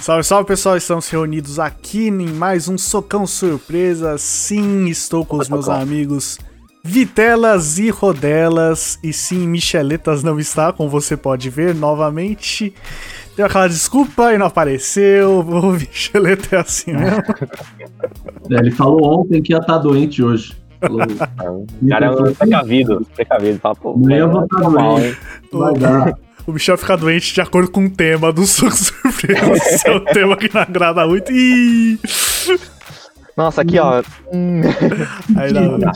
Salve, salve pessoal, estamos reunidos aqui em mais um Socão Surpresa. Sim, estou com os meus amigos Vitelas e Rodelas. E sim, Micheletas não está, como você pode ver novamente. Deu aquela desculpa e não apareceu. O Micheleta é assim mesmo. É, ele falou ontem que ia estar doente hoje. Falou, Cara, é um precavido, precavido. Fala, pô, eu vou tá estar mal, doente. Vai dar. O Michel fica doente de acordo com o tema do Soco Surpresa. Esse é o tema que não agrada muito. Ih! Nossa, aqui, ó. Aí não, não.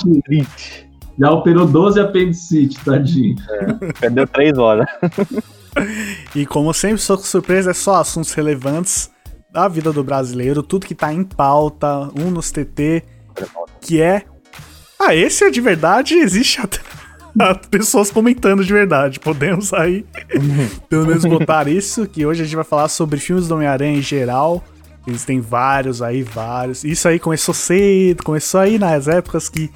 Já operou 12 apendicite, tadinho. Perdeu três horas. E como sempre, Soco Surpresa é só assuntos relevantes da vida do brasileiro, tudo que tá em pauta, um nos TT, que é. Ah, esse é de verdade, existe até pessoas comentando de verdade. Podemos aí, pelo menos, botar isso, que hoje a gente vai falar sobre filmes do Homem-Aranha em geral. Existem vários aí, vários. Isso aí começou cedo, começou aí nas épocas que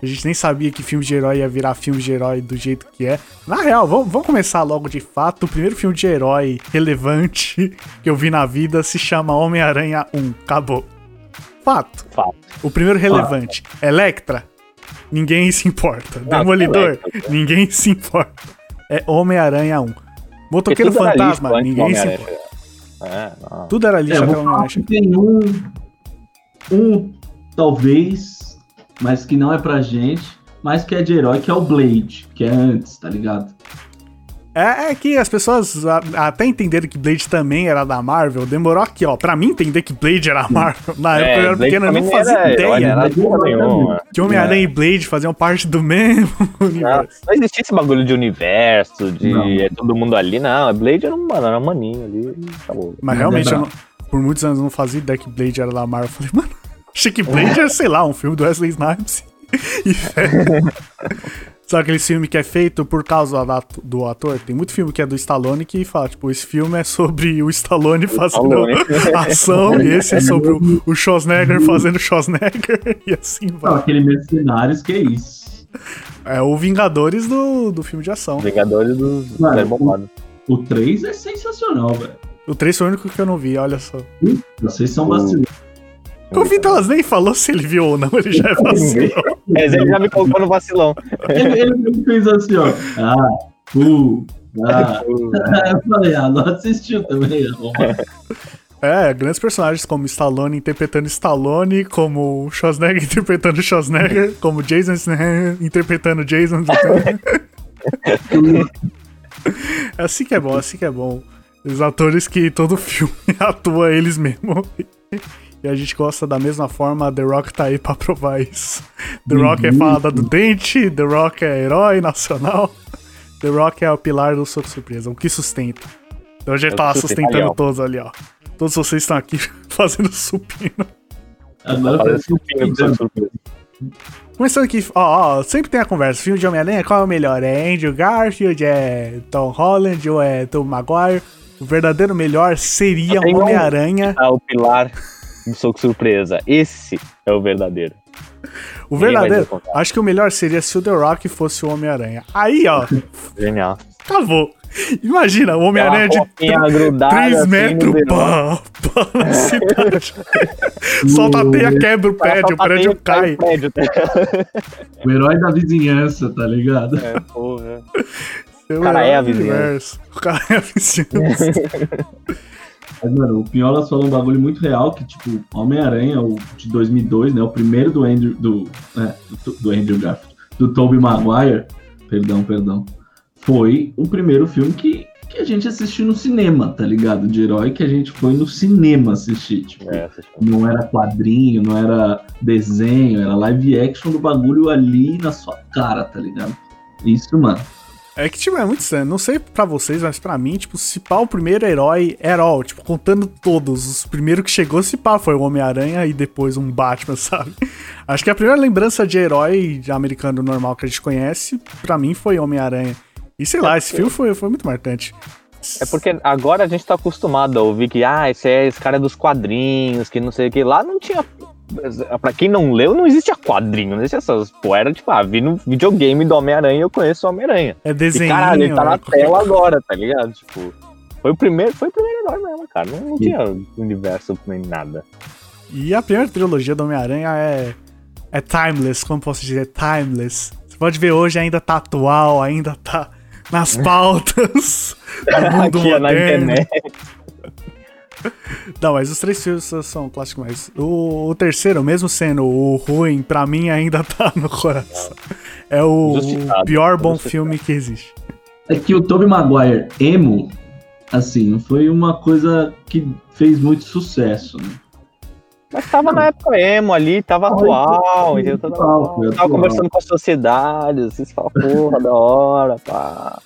a gente nem sabia que filme de herói ia virar filme de herói do jeito que é. Na real, vamos, vamos começar logo de fato. O primeiro filme de herói relevante que eu vi na vida se chama Homem-Aranha 1. Acabou. Fato. Fato. O primeiro relevante. Electra? Ninguém se importa. Não, Demolidor? Ninguém se importa. É Homem-Aranha 1. Motoqueiro Porque tudo era Fantasma? lixo Ninguém se importa. É, não. Tudo era É, lixo o falar Homem-Aranha tem um, um, talvez, mas que não é pra gente, mas que é de herói, que é o Blade, que é antes, tá ligado? É, é que as pessoas a- até entenderam que Blade também era da Marvel. Demorou aqui, ó. Pra mim entender que Blade era Marvel. Na época eu era É, Blade pequeno, eu não fazia era ideia. Não era nenhuma. Que Homem-Aranha e Blade faziam parte do mesmo Não, universo. não existia esse bagulho de universo, de Não. é todo mundo ali, não. Blade era um, mano, era um maninho ali. Acabou. Mas Não, realmente, não. eu não- por muitos anos eu não fazia ideia que Blade era da Marvel. Eu falei, mano, achei que Blade era, sei lá, um filme do Wesley Snipes. E Sabe aquele filme que é feito por causa do ator? Tem muito filme que é do Stallone que fala, tipo, esse filme é sobre o Stallone fazendo ação, e esse é sobre o, o Schwarzenegger fazendo Schwarzenegger, e assim Não, vai. aquele Mercenários, que é isso. É o Vingadores do, do filme de ação. Vingadores dos Mano, Bombado. O 3 é sensacional, velho. O 3 foi o único que eu não vi, olha só. Vocês são vacilos. O Vitalas nem falou se ele viu ou não, ele já é vacilou. Mas ele já me colocou no vacilão. Ele, ele fez assim, ó. Ah, uh, ah. Eu falei, ah, não assistiu também. É, grandes personagens como Stallone interpretando Stallone, como Schwarzenegger interpretando Schwarzenegger, como Jason Statham interpretando Jason Statham. É assim que é bom, assim que é bom. Os atores que todo filme atua eles mesmos. E a gente gosta da mesma forma, The Rock tá aí pra provar isso. The Rock é falada do dente, The Rock é herói nacional. The Rock é o pilar do Soco Surpresa, o que sustenta. Então a gente É tá sustentando ali, todos ali, ó. Todos vocês estão aqui fazendo supino. Agora filme de surpresa. Começando aqui, ó, ó, sempre tem a conversa. Filme de Homem-Aranha, qual é o melhor? É Andrew Garfield, é Tom Holland ou é Tom Maguire? O verdadeiro melhor seria um. Homem-Aranha. Ah, o pilar do soco surpresa. Esse é o verdadeiro. O verdadeiro, acho que o melhor seria se o The Rock fosse o Homem-Aranha. Aí, ó, Genial. acabou. Imagina, o Homem-Aranha de roupinha grudada 3 assim metros, pá, pá, na cidade. Solta a teia, quebra o prédio, o prédio cai. Prédio tá o herói da vizinhança, tá ligado? É, porra. O cara é a vizinhança. O cara é a vizinhança. Mas, mano, o Pinholas falou um bagulho muito real, que, tipo, Homem-Aranha, o de 2002, né, o primeiro do Andrew, do, é, do, do Andrew Garfield, do Tobey Maguire, perdão, perdão, foi o primeiro filme que, que a gente assistiu no cinema, tá ligado? De herói que a gente foi no cinema assistir, tipo, É, não era quadrinho, não era desenho, era live action do bagulho ali na sua cara, tá ligado? Isso, mano. É que, tipo, é muito estranho. Não sei pra vocês, mas pra mim, tipo, se pá o primeiro herói herói, tipo, contando todos. O primeiro que chegou, se pá, foi o Homem-Aranha e depois um Batman, sabe? Acho que a primeira lembrança de herói americano normal que a gente conhece, pra mim, foi Homem-Aranha. E sei lá, esse filme foi, foi muito marcante. É porque agora a gente tá acostumado a ouvir que, ah, esse, é, esse cara é dos quadrinhos, que não sei o que. Lá não tinha. Pra quem não leu, não existia quadrinho, não existia essas. Pô, era tipo, ah, vi no videogame do Homem-Aranha e eu conheço o Homem-Aranha. É desenho. caralho, ele tá na tela agora, tá ligado? Tipo. Foi o primeiro, foi o primeiro herói mesmo, cara. Não, não tinha universo nem nada. E a primeira trilogia do Homem-Aranha é, é timeless, como posso dizer? Timeless. Você pode ver hoje, ainda tá atual, ainda tá nas pautas do mundo Aqui é na internet. Não, mas os três filmes são clássicos, mas o, o terceiro, mesmo sendo o ruim, pra mim ainda tá no coração. É o Justificado, pior bom justificado. filme que existe. É que o Tobey Maguire emo, assim, não foi uma coisa que fez muito sucesso, né? Mas tava na época emo ali, tava atual, entendeu? Tava, atual, conversando com a sociedade, vocês falam, porra, da hora, pá.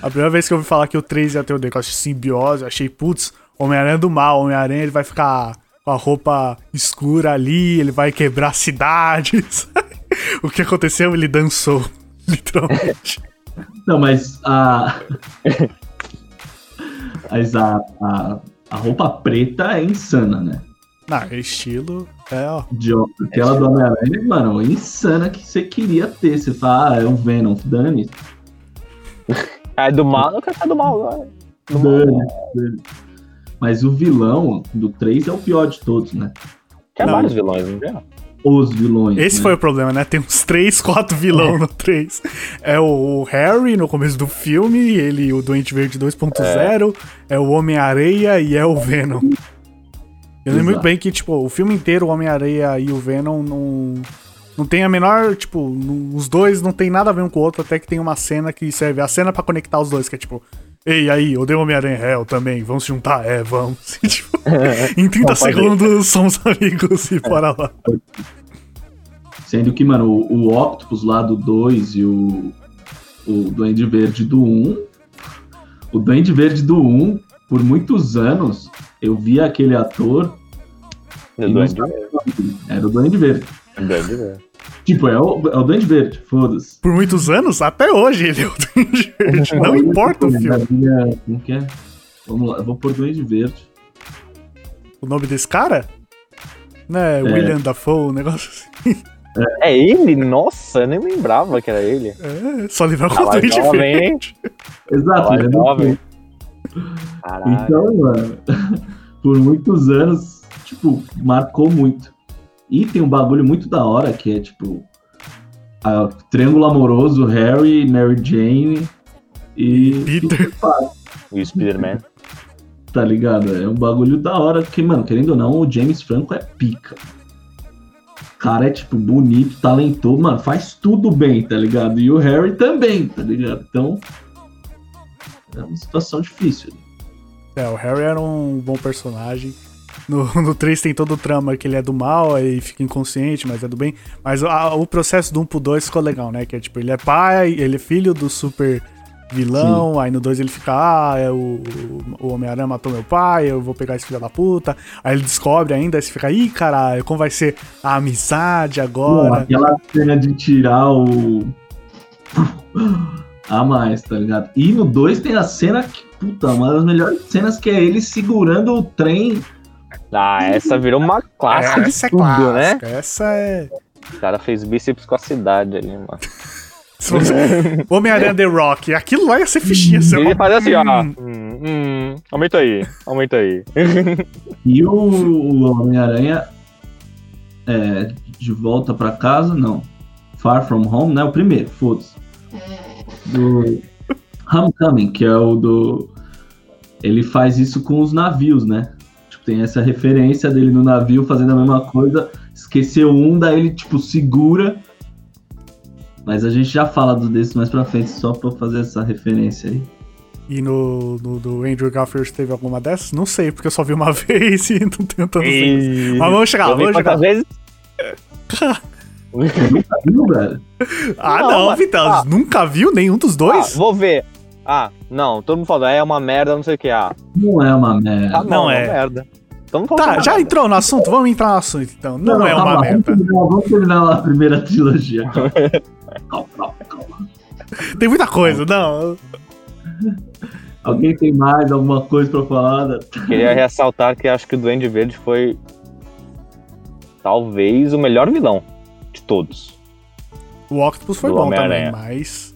A primeira vez que eu ouvi falar que o 3 ia ter o negócio de simbiose, eu achei, putz, Homem-Aranha do mal. Homem-Aranha ele vai ficar com a roupa escura ali, ele vai quebrar cidades. o que aconteceu? Ele dançou, literalmente. Não, mas a. mas a, a, a roupa preta é insana, né? Não, é estilo, é, ó. De, aquela do Homem-Aranha, mano, é insana que você queria ter. Você fala, ah, é o Venom, dane É do mal, não quero ficar do mal agora. Do mal. dane dane. Mas o vilão do 3 é o pior de todos, né? Tinha Não. vários vilões, não tinha? Os vilões. Esse né? foi o problema, né? Tem uns 3, 4 vilão no 3. É o Harry no começo do filme, ele, o Doente Verde 2.0, é. o Homem-Areia e é o Venom. Eu lembro muito bem que, tipo, o filme inteiro, o Homem-Areia e o Venom não. Não tem a menor, tipo, não- os dois não tem nada a ver um com o outro, até que tem uma cena que serve a cena pra conectar os dois, que é tipo, ei, aí, eu dei Homem-Aranha, é, eu também, vamos se juntar? É, vamos. Tipo, em 30 Vamos fazer. segundos somos amigos e bora lá. Sendo que, mano, o, o Octopus lá do 2 e o, o Duende Verde do 1. o Duende Verde do 1, por muitos anos, eu via aquele ator. E não Duende Verde. o. Era o Duende Verde. Tipo, é o, é o Duende Verde, foda-se. Por muitos anos, até hoje ele é o Duende Verde. Não importa o filme. Minha- Como que é? Vamos lá, eu vou pôr Duende Verde. O nome desse cara? Né, William Dafoe, um negócio assim. É ele? Nossa, eu nem lembrava que era ele. É, só lembrar com Tá o mais Duende jovem? Verde. Exato, ele é muito jovem. Então, mano, por muitos anos, tipo, marcou muito. E tem um bagulho muito da hora que é, tipo, a triângulo amoroso, Harry, Mary Jane e Peter. O Spider-Man. tá ligado? É um bagulho da hora, porque, mano, querendo ou não, o James Franco é pica. O cara é, tipo, bonito, talentoso, mano, faz tudo bem, tá ligado? E o Harry também, tá ligado? Então, é uma situação difícil. É, o Harry era um bom personagem. No, no 3 tem todo o trama que ele é do mal, aí fica inconsciente, mas é do bem. Mas a- o processo do 1 pro 2 ficou legal, né? Que é tipo, ele é pai, ele é filho do super vilão, aí no 2 ele fica, ah, é o, o Homem-Aranha matou meu pai, eu vou pegar esse filho da puta. Aí ele descobre ainda, aí você fica, ih, caralho, como vai ser a amizade Pô, agora? aquela cena de tirar o. A mais, tá ligado? E no 2 tem a cena que, puta, uma das melhores cenas que é ele segurando o trem. Ah, essa virou uma clássica de essa é tudo, né? clássica, essa é... O cara fez bíceps com a cidade ali, mano. Homem-Aranha The Rock, aquilo lá ia ser fichinha. Você Ele faz assim, ó. Hum. Hum, aumenta aí, aumenta aí. E o, o Homem-Aranha é, de volta pra casa, não. Far From Home, né? O primeiro, foda-se. Do Homecoming, que é o do. Ele faz isso com os navios, né? Tem essa referência dele no navio fazendo a mesma coisa. Esqueceu um, daí ele, tipo, segura. Mas a gente já fala do desse mais pra frente, só pra fazer essa referência aí. E no, no do Andrew Garfield teve alguma dessas? Não sei, porque eu só vi uma vez e não tenho tanto certeza. Mas vamos chegar, Eu vi vamos chegar. vezes? Nunca viu, velho? Ah, Não, não, mas- Vital. ah. Nunca viu nenhum dos Ah, dois? vou ver. Ah, não, todo mundo fala, é uma merda, não sei o que. Ah, Não é uma merda. tá bom, Não não é. é. uma merda. Não tá, uma já merda. entrou no assunto? Vamos entrar no assunto então. Não, é uma merda. Vamos terminar, vamos terminar a primeira trilogia. Calma, calma, calma. Tem muita coisa, não. Alguém tem mais alguma coisa pra falar? Queria ressaltar que acho que o Duende Verde foi talvez o melhor vilão de todos. O Octopus foi Do bom também, mas.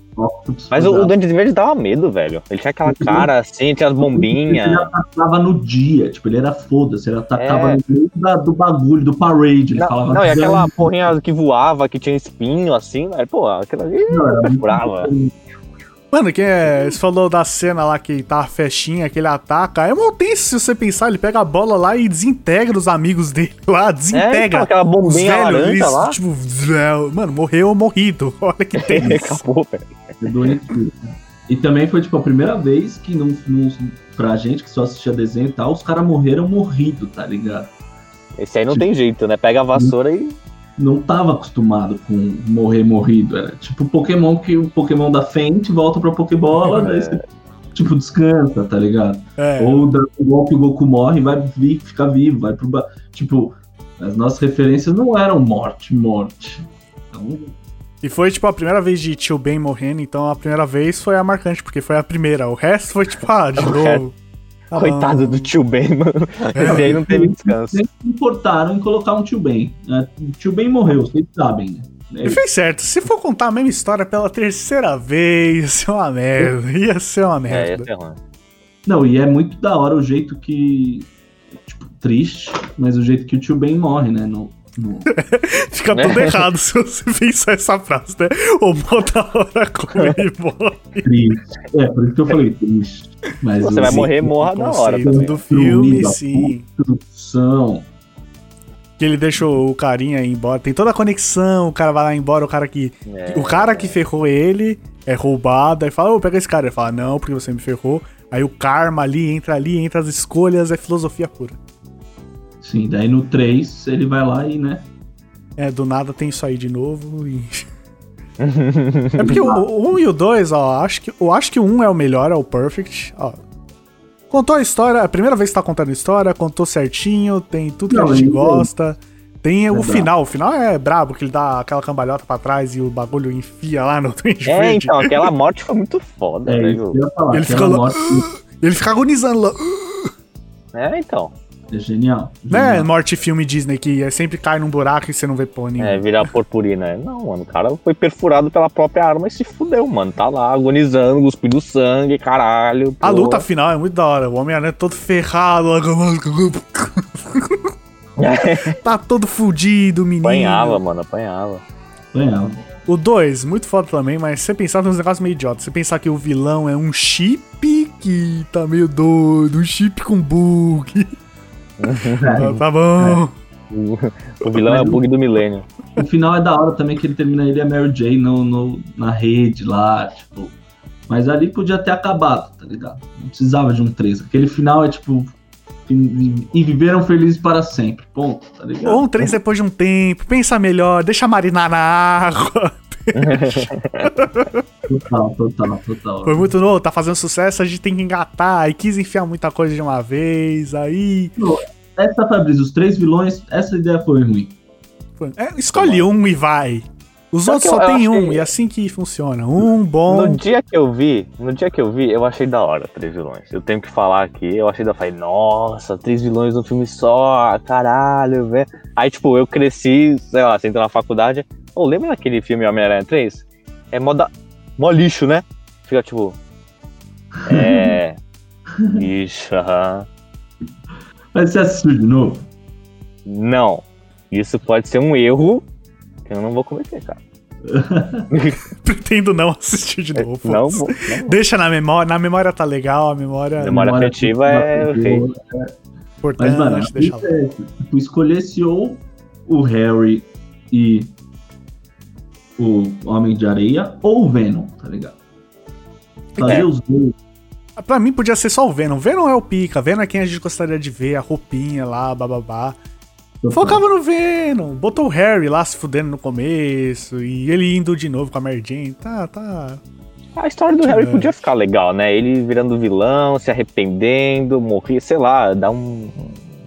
Mas o, o Duende Verde dava medo, velho. Ele tinha aquela cara assim, tinha as bombinhas. Ele atacava no dia, tipo, ele era foda-se, ele atacava é. no meio da, do bagulho, do parade. Ele não, falava, não e aquela porrinha que voava, que tinha espinho assim, velho, pô, aquela ali brava. Mano, que é, você falou da cena lá que tá a festinha, que ele ataca. É tenso se você pensar, ele pega a bola lá e desintegra os amigos dele lá, desintegra. É, então, aquela bombinha velho, eles, lá. Tipo, mano, morreu ou morrido. Olha que tem. Acabou, velho. E também foi, tipo, a primeira vez que não, não, pra gente que só assistia desenho e tal, os caras morreram morrido, tá ligado? Esse aí não tipo, tem jeito, né? Pega a vassoura e não tava acostumado com morrer morrido. Era tipo Pokémon que o Pokémon da frente volta pra Pokébola, é. daí você, tipo, descansa, tá ligado? É. Ou da golpe o Goku morre e vai vir, ficar vivo, vai pro. Tipo, as nossas referências não eram morte, morte. Então, e foi, tipo, a primeira vez de Tio Ben morrendo, então a primeira vez foi a marcante, porque foi a primeira. O resto foi, tipo, ah, de novo. Ah, Coitado do tio Ben, mano. É, Esse aí não teve descanso. Eles importaram em colocar um tio Ben. Né? O tio Ben morreu, vocês sabem, né? E fez certo. Se for contar a mesma história pela terceira vez, ia ser uma merda. Ia ser uma merda. É, ia ser ruim. Não, e é muito da hora o jeito que. Tipo, triste, mas o jeito que o tio Ben morre, né? No, Fica tudo errado se você pensar essa frase, né? O mal da hora como ele morre. Triste. É, por isso que eu falei triste. Mas você vai morrer, morra na hora. Também. do filme, sim. Produção. Que ele deixou o carinha ir embora. Tem toda a conexão, o cara vai lá embora, o cara que. É, o cara que ferrou ele é roubado. Aí fala, ô, pega esse cara. Ele fala, não, porque você me ferrou. Aí o karma ali, entra ali, entra as escolhas, é filosofia pura. Sim, daí no 3 ele vai lá e, né? É, do nada tem isso aí de novo e. é porque o 1 e o 2, ó, acho que, eu acho que o 1 é o melhor, é o Perfect. Ó, contou a história, a primeira vez que tá contando a história, contou certinho, tem tudo que Não, a gente gosta. Tem é o bravo. final, o final é brabo, que ele dá aquela cambalhota pra trás e o bagulho enfia lá no Twitch. É, então, aquela morte foi muito foda, é, velho. Ele fica lá, morte... ele fica agonizando lá. É, então. É genial. Não é morte filme Disney que é sempre cai num buraco e você não vê pônei. É, virar purpurina. Não, mano, o cara foi perfurado pela própria arma e se fudeu, mano. Tá lá agonizando, cuspindo sangue, caralho. Pô. A luta final é muito da hora. O Homem-Aranha é todo ferrado. tá todo fudido, menino. Apanhava, mano, apanhava. Apanhava. O 2, muito foda também, mas você pensar nos negócios meio idiota. Você pensar que o vilão é um chip que tá meio doido, um chip com bug. Ah, tá bom. O, o vilão Mas é o bug do milênio. O final é da hora também que ele termina ele e a Mary Jane no, no, na rede lá, tipo. Mas ali podia ter acabado, tá ligado? Não precisava de um 3. Aquele final é tipo. E viveram felizes para sempre. Ponto, tá ligado? Ou um 3 depois de um tempo, pensa melhor, deixa marinar na água. Total, total, total. Foi muito novo, tá fazendo sucesso, a gente tem que engatar. E quis enfiar muita coisa de uma vez, aí. essa, Fabrício, os três vilões, essa ideia foi ruim. É, escolhe um e vai. Os só outros só tem um, que... e é assim que funciona. Um bom. No dia que eu vi, no dia que eu vi, eu achei da hora três vilões. Eu tenho que falar aqui, eu achei da hora. Falei, nossa, três vilões num filme só, caralho, velho. Aí, tipo, eu cresci, sei lá, você entra na faculdade, Oh, lembra daquele filme Homem-Aranha 3? É mó, da... mó lixo, né? Fica tipo. É. Ixi, aham. Mas você assistiu de novo? Não. Isso pode ser um erro eu não vou cometer, cara. Pretendo não assistir de novo. Não, não, não, Deixa na memória. Na memória tá legal, a memória. Memória, memória afetiva é. Importante, Mas, mano, deixa é, tipo, escolhesse ou o Harry e o Homem de Areia ou o Venom, tá ligado? Fazer é. os dois. Pra mim podia ser só o Venom. Venom é o pica, Venom é quem a gente gostaria de ver, a roupinha lá, bababá. Focava no Venom, botou o Harry lá se fudendo no começo, e ele indo de novo com a Mary Jane, tá, tá... A história do Harry podia ficar legal, né? Ele virando vilão, se arrependendo, morrer, sei lá, dar um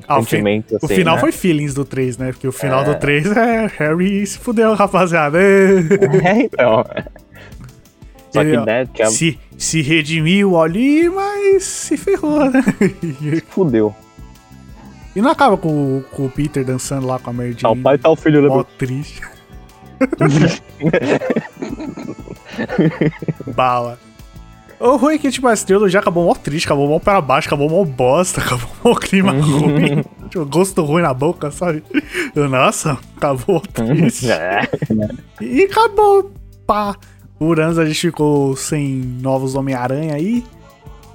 ah, sentimento, o, assim, o final né? foi feelings do 3, né? Porque o final é... do 3 é Harry se fudeu, rapaziada. É, então. Só que, né, tinha... se, se redimiu ali, mas se ferrou, né? Se fudeu. E não acaba com, com o Peter dançando lá com a Mary Jane. Tá o pai tá o filho, né? Mó triste. Bala. O ruim é que, tipo, essa trilogia acabou mó triste, acabou mó pra baixo, acabou mó bosta, acabou mó clima ruim. tipo, gosto ruim na boca, sabe? Eu, Nossa, acabou triste. É. E acabou, pá. Por anos a gente ficou sem novos Homem-Aranha aí.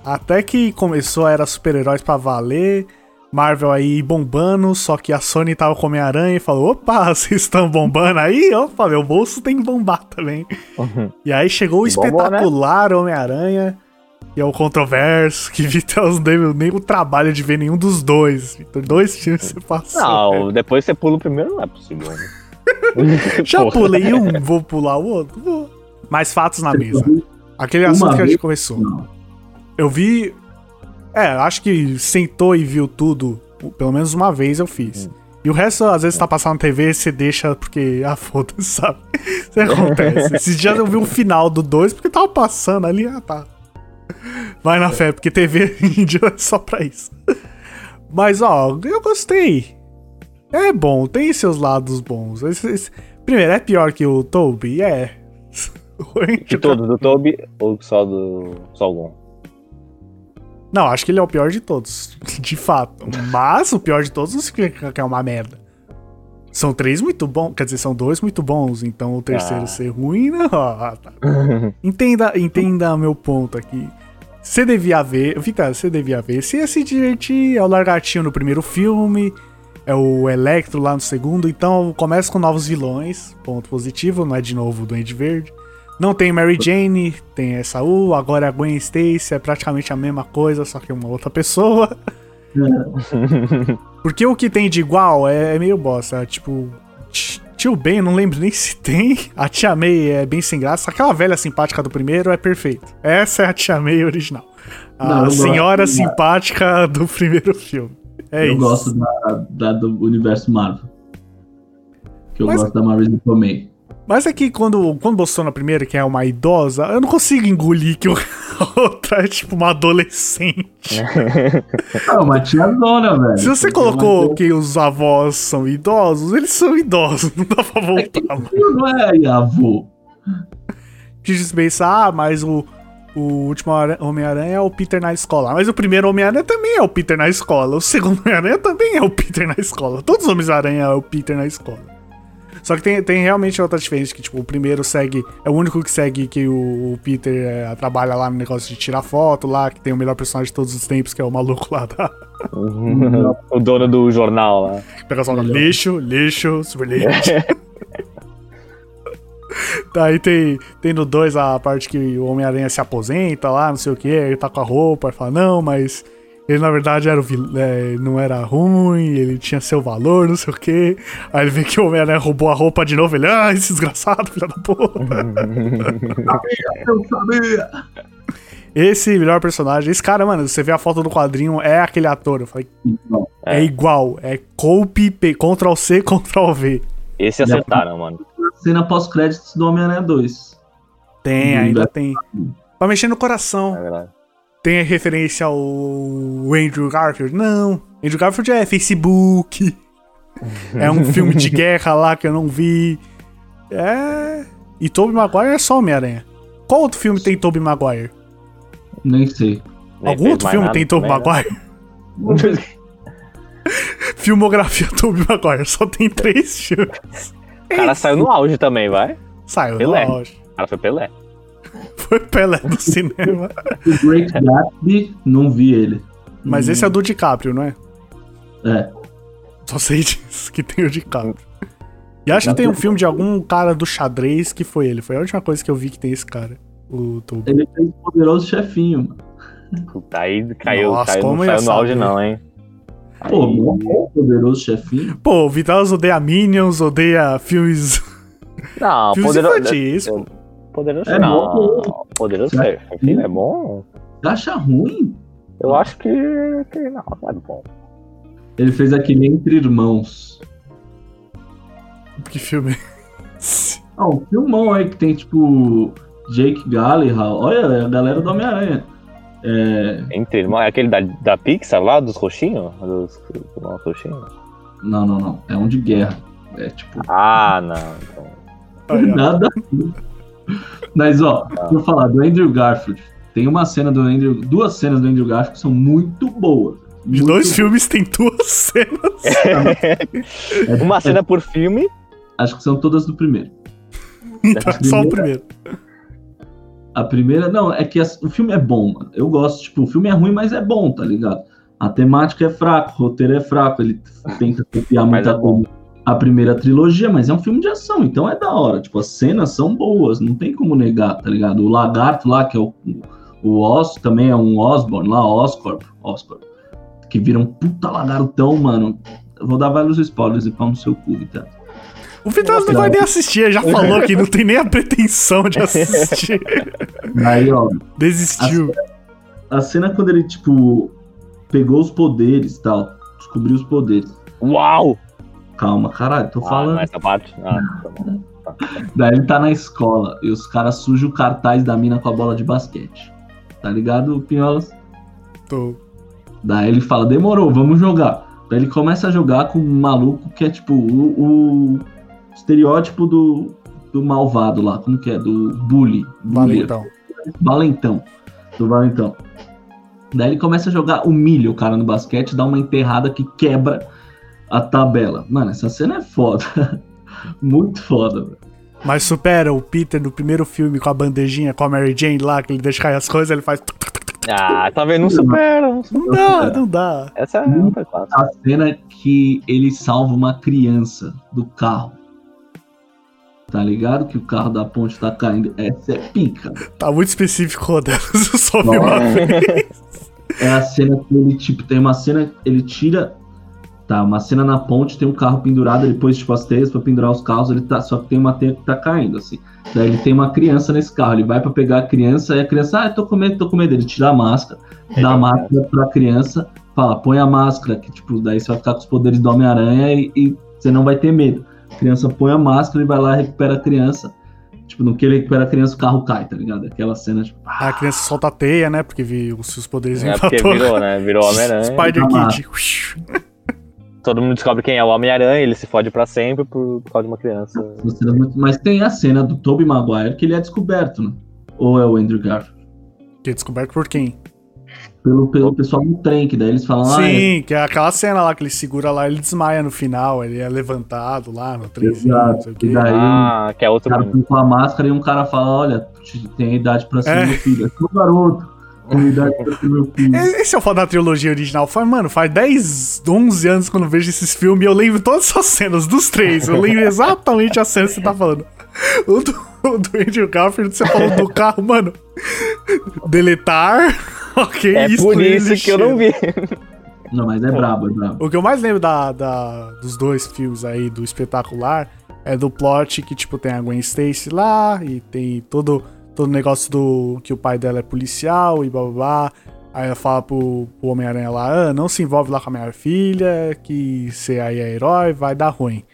Até que começou a era super-heróis pra valer. Marvel aí bombando, só que a Sony tava com Homem-Aranha e falou: opa, vocês estão bombando aí? Opa, meu bolso tem que bombar também. E aí chegou o né? espetacular Homem-Aranha. E é o controverso, que Vitor não deu nem o trabalho de ver nenhum dos dois. Vitor, dois filmes você passou. Não, depois você pula o primeiro, não é possível. né? Já Porra. pulei um, vou pular o outro? Vou. Mais fatos na mesa. Aquele assunto que a gente começou. Não. Eu vi. É, acho que sentou e viu tudo. Pelo menos uma vez eu fiz. E o resto, às vezes, tá passando na TV, você deixa porque. Ah, foda-se, sabe? Isso acontece. Esses dias eu vi o final do 2 porque tava passando ali. Ah, tá. Vai na fé, porque TV em dia é só pra isso. Mas, ó, eu gostei. É bom, tem seus lados bons. Esse- esse- Primeiro, é pior que o Toby? É. De todos, do Toby ou só do. Só algum? Não, acho que ele é o pior de todos. De fato. Mas o pior de todos não significa que é uma merda. São três muito bons. Quer dizer, são dois muito bons. Então o terceiro Ah. ser ruim, não. Ah, tá. entenda, entenda meu ponto aqui. Você devia ver. Vitor, você devia ver. Você ia se divertir. É o Largatinho no primeiro filme. É o Electro lá no segundo. Então começa com novos vilões. Ponto positivo. Não é de novo o Duende Verde. Não tem Mary Jane, tem essa U, agora a Gwen Stacy é praticamente a mesma coisa, só que uma outra pessoa. Porque o que tem de igual é, é meio bosta. é tipo, Tio Ben, não lembro nem se tem. A Tia May é bem sem graça. Aquela velha simpática do primeiro é perfeita. Essa é a Tia May original. A Não, gosto senhora da- simpática do primeiro filme. É eu isso. gosto da, da- do universo Marvel. Que eu Mas- gosto da Marvel também. Mas é que quando, quando mostrou na primeira, que é uma idosa, eu não consigo engolir que outra é tipo uma adolescente. Ah, uma tia dona, velho. Se você colocou que os avós são idosos, eles são idosos, não dá pra voltar. mano. tia Não é avô. Que dispensa, ah, mas o, o último Ara- Homem-Aranha é o Peter na escola. Mas o primeiro Homem-Aranha também é o Peter na escola. O segundo Homem-Aranha também é o Peter na escola. Todos os Homens-Aranha é o Peter na escola. Só que tem, tem realmente outra diferença, que tipo, o primeiro segue, é o único que segue que o, o Peter é, trabalha lá no negócio de tirar foto lá, que tem o melhor personagem de todos os tempos, que é o maluco lá da... o dono do jornal lá. Pega só Melhor. lixo, lixo, super lixo. Daí tem, tem no 2 a parte que o Homem-Aranha se aposenta lá, não sei o que, ele tá com a roupa, ele fala, não, mas ele na verdade era o vil- é, não era ruim, ele tinha seu valor, não sei o que. Aí ele vê que o Homem-Aranha roubou a roupa de novo, ele, ah, esse desgraçado, filho da porra. Eu sabia. Esse melhor personagem, esse cara, mano, você vê a foto do quadrinho, é aquele ator. Eu falei, Não, é, É. igual, é copy, P, Ctrl C, Ctrl V. Esse acertaram, mano. Cena pós-créditos do Homem-Aranha 2. Tem, ainda tem. Pra mexer no coração. É verdade. Tem referência ao Andrew Garfield? Não. Andrew Garfield é Facebook. é um filme de guerra lá que eu não vi. É. E Tobey Maguire é só Homem-Aranha. Qual outro filme tem Tobey Maguire? Nem sei. Nem Algum fez outro filme tem Tobey né? Maguire? Filmografia Tobey Maguire. Só tem três filmes. O cara saiu no auge também, vai. Saiu, Pelé. não, acho. O cara foi Pelé. Foi Pelé do cinema. O Great Gatsby, não vi ele. Mas Hum, esse é do DiCaprio, não é? É. Só sei disso, que tem o DiCaprio. E acho que tem um filme de algum cara do xadrez que foi ele. Foi a última coisa que eu vi que tem esse cara. O Toby. Ele fez poderoso chefinho, mano. Puta, aí caiu, Nossa, caiu como não eu saiu no auge, não, hein? Pô, bom, poderoso chefinho. Pô, o Vitalis odeia Minions, odeia filmes, Não, filmes poderoso. infantis. pô. Poderoso É não. bom. Poderoso é, enfim, é bom. Você acha ruim? Eu acho que, que não, não é bom. Ele fez aquele Entre Irmãos. Que filme? Ah, um filmão aí que tem, tipo, Jake Gyllenhaal. Olha, a galera do Homem-Aranha. É... Entre irmãos, é aquele da, da Pixar lá, dos roxinhos? Dos, dos roxinhos? Não, não, não. É um de guerra. É, tipo, Ah, não. Então. Nada. Mas, ó, vou falar do Andrew Garfield. Tem uma cena do Andrew, duas cenas do Andrew Garfield que são muito boas. De Muito dois filmes tem duas cenas. Uma cena por filme. Acho que são todas do primeiro. Então é só o primeiro. A primeira, não, é que as- o filme é bom, mano. Eu gosto, tipo, o filme é ruim, mas é bom, tá ligado? A temática é fraca, o roteiro é fraco, ele tenta copiar muita é coisa. A primeira trilogia, mas é um filme de ação, então é da hora. Tipo, as cenas são boas, não tem como negar, tá ligado? O lagarto lá, que é o, o Os, também é um Osborn lá, Oscorp, Oscorp, que vira um puta lagartão, mano. Eu vou dar vários spoilers e pau no seu cu, tá? O Vitor não vai nem assistir, já falou que não tem nem a pretensão de assistir. Aí, ó, Desistiu. a cena quando ele, tipo, pegou os poderes e tal, descobriu os poderes. Uau! Calma, caralho, tô Ah, falando. essa parte. Ah, tá bom. Daí ele tá na escola e os caras sujam o cartaz da mina com a bola de basquete. Tá ligado, Pinholas? Tô. Daí ele fala, demorou, vamos jogar. Daí ele começa a jogar com um maluco que é tipo o, o estereótipo do, do malvado lá, como que é? Do bully. Valeu bully. então. Valentão. Do Valentão. Daí ele começa a jogar, humilha o cara no basquete, dá uma enterrada que quebra a tabela. Mano, essa cena é foda. Muito foda, velho. Mas supera o Peter no primeiro filme com a bandejinha, com a Mary Jane lá, que ele deixa cair as coisas, ele faz. Ah, tá vendo? Não supera. Não supera. Não dá, não dá. Essa é não. A cena que ele salva uma criança do carro. Tá ligado? Que o carro da ponte tá caindo. Essa é pica. Tá muito específico, Rodel. Eu só vi uma vez. É a cena que ele, tipo, tem uma cena, ele tira. Tá, uma cena na ponte, tem um carro pendurado, ele pôs, tipo, as teias pra pendurar os carros, ele tá. Só que tem uma teia que tá caindo, assim. Daí ele tem uma criança nesse carro, ele vai pra pegar a criança, e a criança, ah, eu tô com medo, tô com medo. Ele tira a máscara, dá a máscara pra criança, fala, põe a máscara, que, tipo, daí você vai ficar com os poderes do Homem-Aranha e, e você não vai ter medo. A criança põe a máscara e vai lá e recupera a criança. Tipo, no que ele recupera a criança, o carro cai, tá ligado? Aquela cena, tipo, A criança solta a teia, né? Porque viu os seus poderes É porque virou, né? Virou Homem-Aranha. Spider Ah. Kid. Todo mundo descobre quem é o Homem-Aranha, ele se fode pra sempre por, por causa de uma criança. Mas tem a cena do Tobey Maguire que ele é descoberto, né? Ou é o Andrew Garfield? Que é descoberto por quem? Pelo, pelo pessoal no trem, que daí eles falam, ah, é, Sim, que é aquela cena lá que ele segura lá, ele desmaia no final, ele é levantado lá no trenzinho, não sei o Exato, quê. e daí Ah, que é o outro. cara põe com a máscara e um cara fala, olha, te- tem idade pra ser É. meu filho. É seu garoto, tem idade pra ser meu filho. Esse é o foda da trilogia original. Foi, mano, faz 10, 11 anos quando eu vejo esses filmes e eu lembro todas essas cenas, dos três. Eu lembro exatamente a cena que você tá falando. O do, o do Andrew Garfield, você falou do carro, mano. Deletar. Ok, É por excluir isso que eu não vi. Não, mas é brabo, é brabo. O que eu mais lembro da, da- dos dois filmes aí, do espetacular, é do plot que, tipo, tem a Gwen Stacy lá e tem todo todo o negócio do que o pai dela é policial e blá blá blá. Aí ela fala pro, pro Homem-Aranha lá, ah, não se envolve lá com a minha filha, que você aí é herói, vai dar ruim.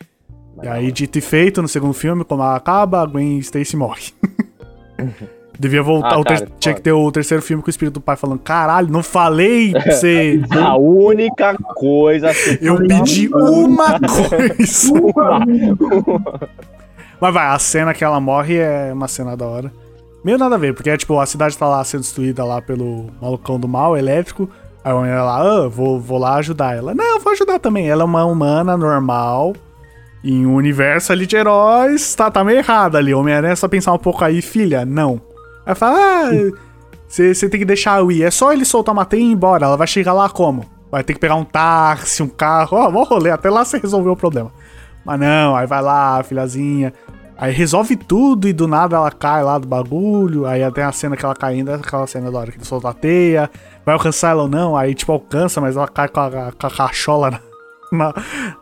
E aí, dito e feito, no segundo filme, como ela acaba, a Gwen Stacy morre. Devia voltar, Ah, cara, tinha que ter o terceiro filme com o espírito do pai falando, caralho, não falei pra você... A única coisa que Eu pedi uma coisa. Mas vai, a cena que ela morre é uma cena da hora. Meio nada a ver, porque é tipo, a cidade tá lá sendo destruída lá pelo malucão do mal, elétrico. Aí ela lá, ah, vou, vou lá ajudar ela. Não, eu vou ajudar também. Ela é uma humana normal. Em um universo ali de heróis, tá, tá meio errado ali. Homem-Aranha é só pensar um pouco aí, filha, não. Aí fala, ah, você tem que deixar eu ir. É só ele soltar uma teia e ir embora. Ela vai chegar lá como? Vai ter que pegar um táxi, um carro. Ó, mó rolê. Até lá você resolveu o problema. Mas não, aí vai lá, filhazinha. Aí resolve tudo e do nada ela cai lá do bagulho. Aí até a cena que ela cai ainda, aquela cena da hora que ele solta a teia. Vai alcançar ela ou não? Aí tipo alcança, mas ela cai com a, com a cachola na, na,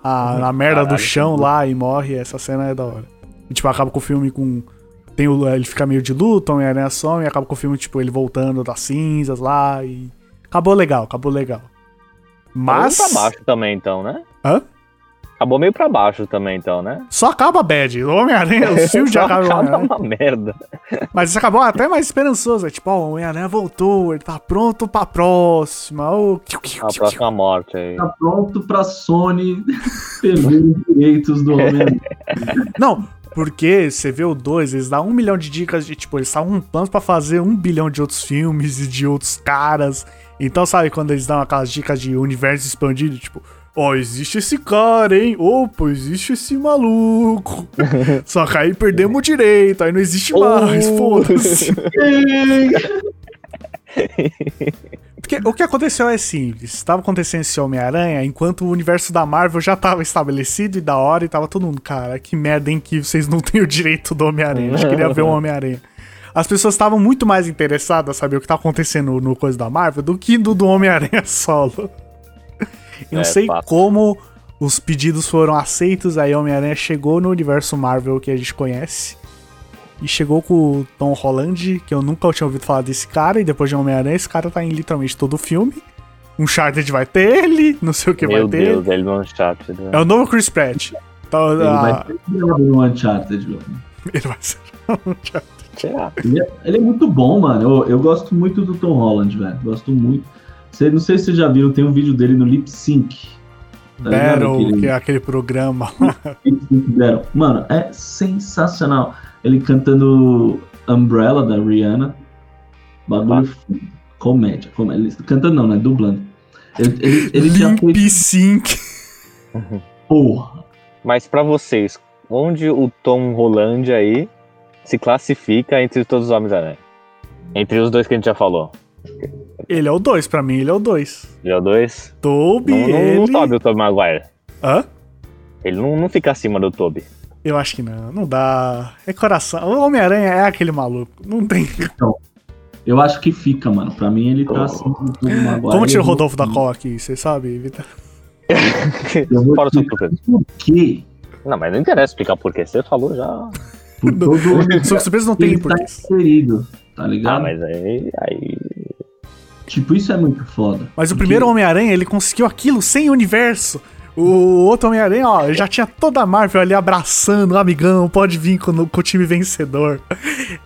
a- na merda do Caralho, chão lá e morre. Essa cena é da hora. E tipo, acaba com o filme com. Tem o, ele fica meio de luto, Homem-Aranha some e acaba com o filme, tipo, ele voltando das cinzas lá e. Acabou legal, acabou legal. Mas. Acabou meio pra baixo também, então, né? Hã? Acabou meio pra baixo também, então, né? Só acaba bad. O Homem-Aranha, os filmes já Só acabam. acaba Homem-Aranha. uma merda. Mas isso acabou até mais esperançoso. É tipo, ó, o Homem-Aranha voltou, ele tá pronto pra próxima. Kiu, A próxima morte aí. Tá pronto pra Sony perder os direitos do homem. Não, Porque você vê o 2, eles dão um milhão de dicas de, tipo, eles estavam um plano pra fazer um bilhão de outros filmes e de outros caras. Então, sabe, quando eles dão aquelas dicas de universo expandido, tipo, ó, oh, existe esse cara, hein? Opa, existe esse maluco. Só que aí perdemos o direito, aí não existe mais, oh. foda-se. Porque o que aconteceu é simples. Estava acontecendo esse Homem-Aranha enquanto o universo da Marvel já estava estabelecido e da hora e tava todo mundo, cara, que merda, hein, que vocês não têm o direito do Homem-Aranha. A gente queria ver o Homem-Aranha. As pessoas estavam muito mais interessadas a saber o que tá acontecendo no coisa da Marvel do que do, do Homem-Aranha solo. Eu não é, sei como os pedidos foram aceitos, aí Homem-Aranha chegou no universo Marvel que a gente conhece. E chegou com o Tom Holland, que eu nunca tinha ouvido falar desse cara, e depois de Homem-Aranha, esse cara tá em literalmente todo o filme. Uncharted vai ter ele, não sei o que Meu vai ter. Meu Deus, ele no Uncharted. Né? É o novo Chris Pratt. Então, ele a... vai ser no Uncharted, viu? Ele vai ser no Uncharted. Ele é, ele é, muito bom, mano. Eu, eu gosto muito do Tom Holland, velho. Gosto muito. Você, não sei se vocês já viram, tem um vídeo dele no Lip Sync. Tá Battle, aquele... que é aquele programa. Mano, é sensacional. Ele cantando Umbrella da Rihanna. Bagulho ah. comédia, comédia. Cantando não, né? Dublando. Ele, ele, ele Limp Sync. Porra. Mas para vocês, onde o Tom Holland aí se classifica entre todos os Homens-Aranha? Entre os dois que a gente já falou. Ele é o 2, pra mim ele é o 2. Ele é o 2? Toby, não, ele... Não, não sobe o Tobey Maguire. Hã? Ele não, não fica acima do Toby. Eu acho que não, não dá. É coração. O Homem-Aranha é aquele maluco. Não tem. Então, eu acho que fica, mano. Pra mim ele tá oh. acima do Tobey Maguire. Como tira o Rodolfo da Cola aqui, você sabe, Vitor? Fora por quê? Não, mas não interessa explicar por quê. Você falou já. Por todo Só surpresa não tem porquê. Tá inserido, tá ligado? Ah, mas aí, aí Tipo, isso é muito foda. Mas o primeiro Homem-Aranha, ele conseguiu aquilo sem universo. O outro Homem-Aranha, ó, já tinha toda a Marvel ali abraçando, amigão, pode vir com, com o time vencedor.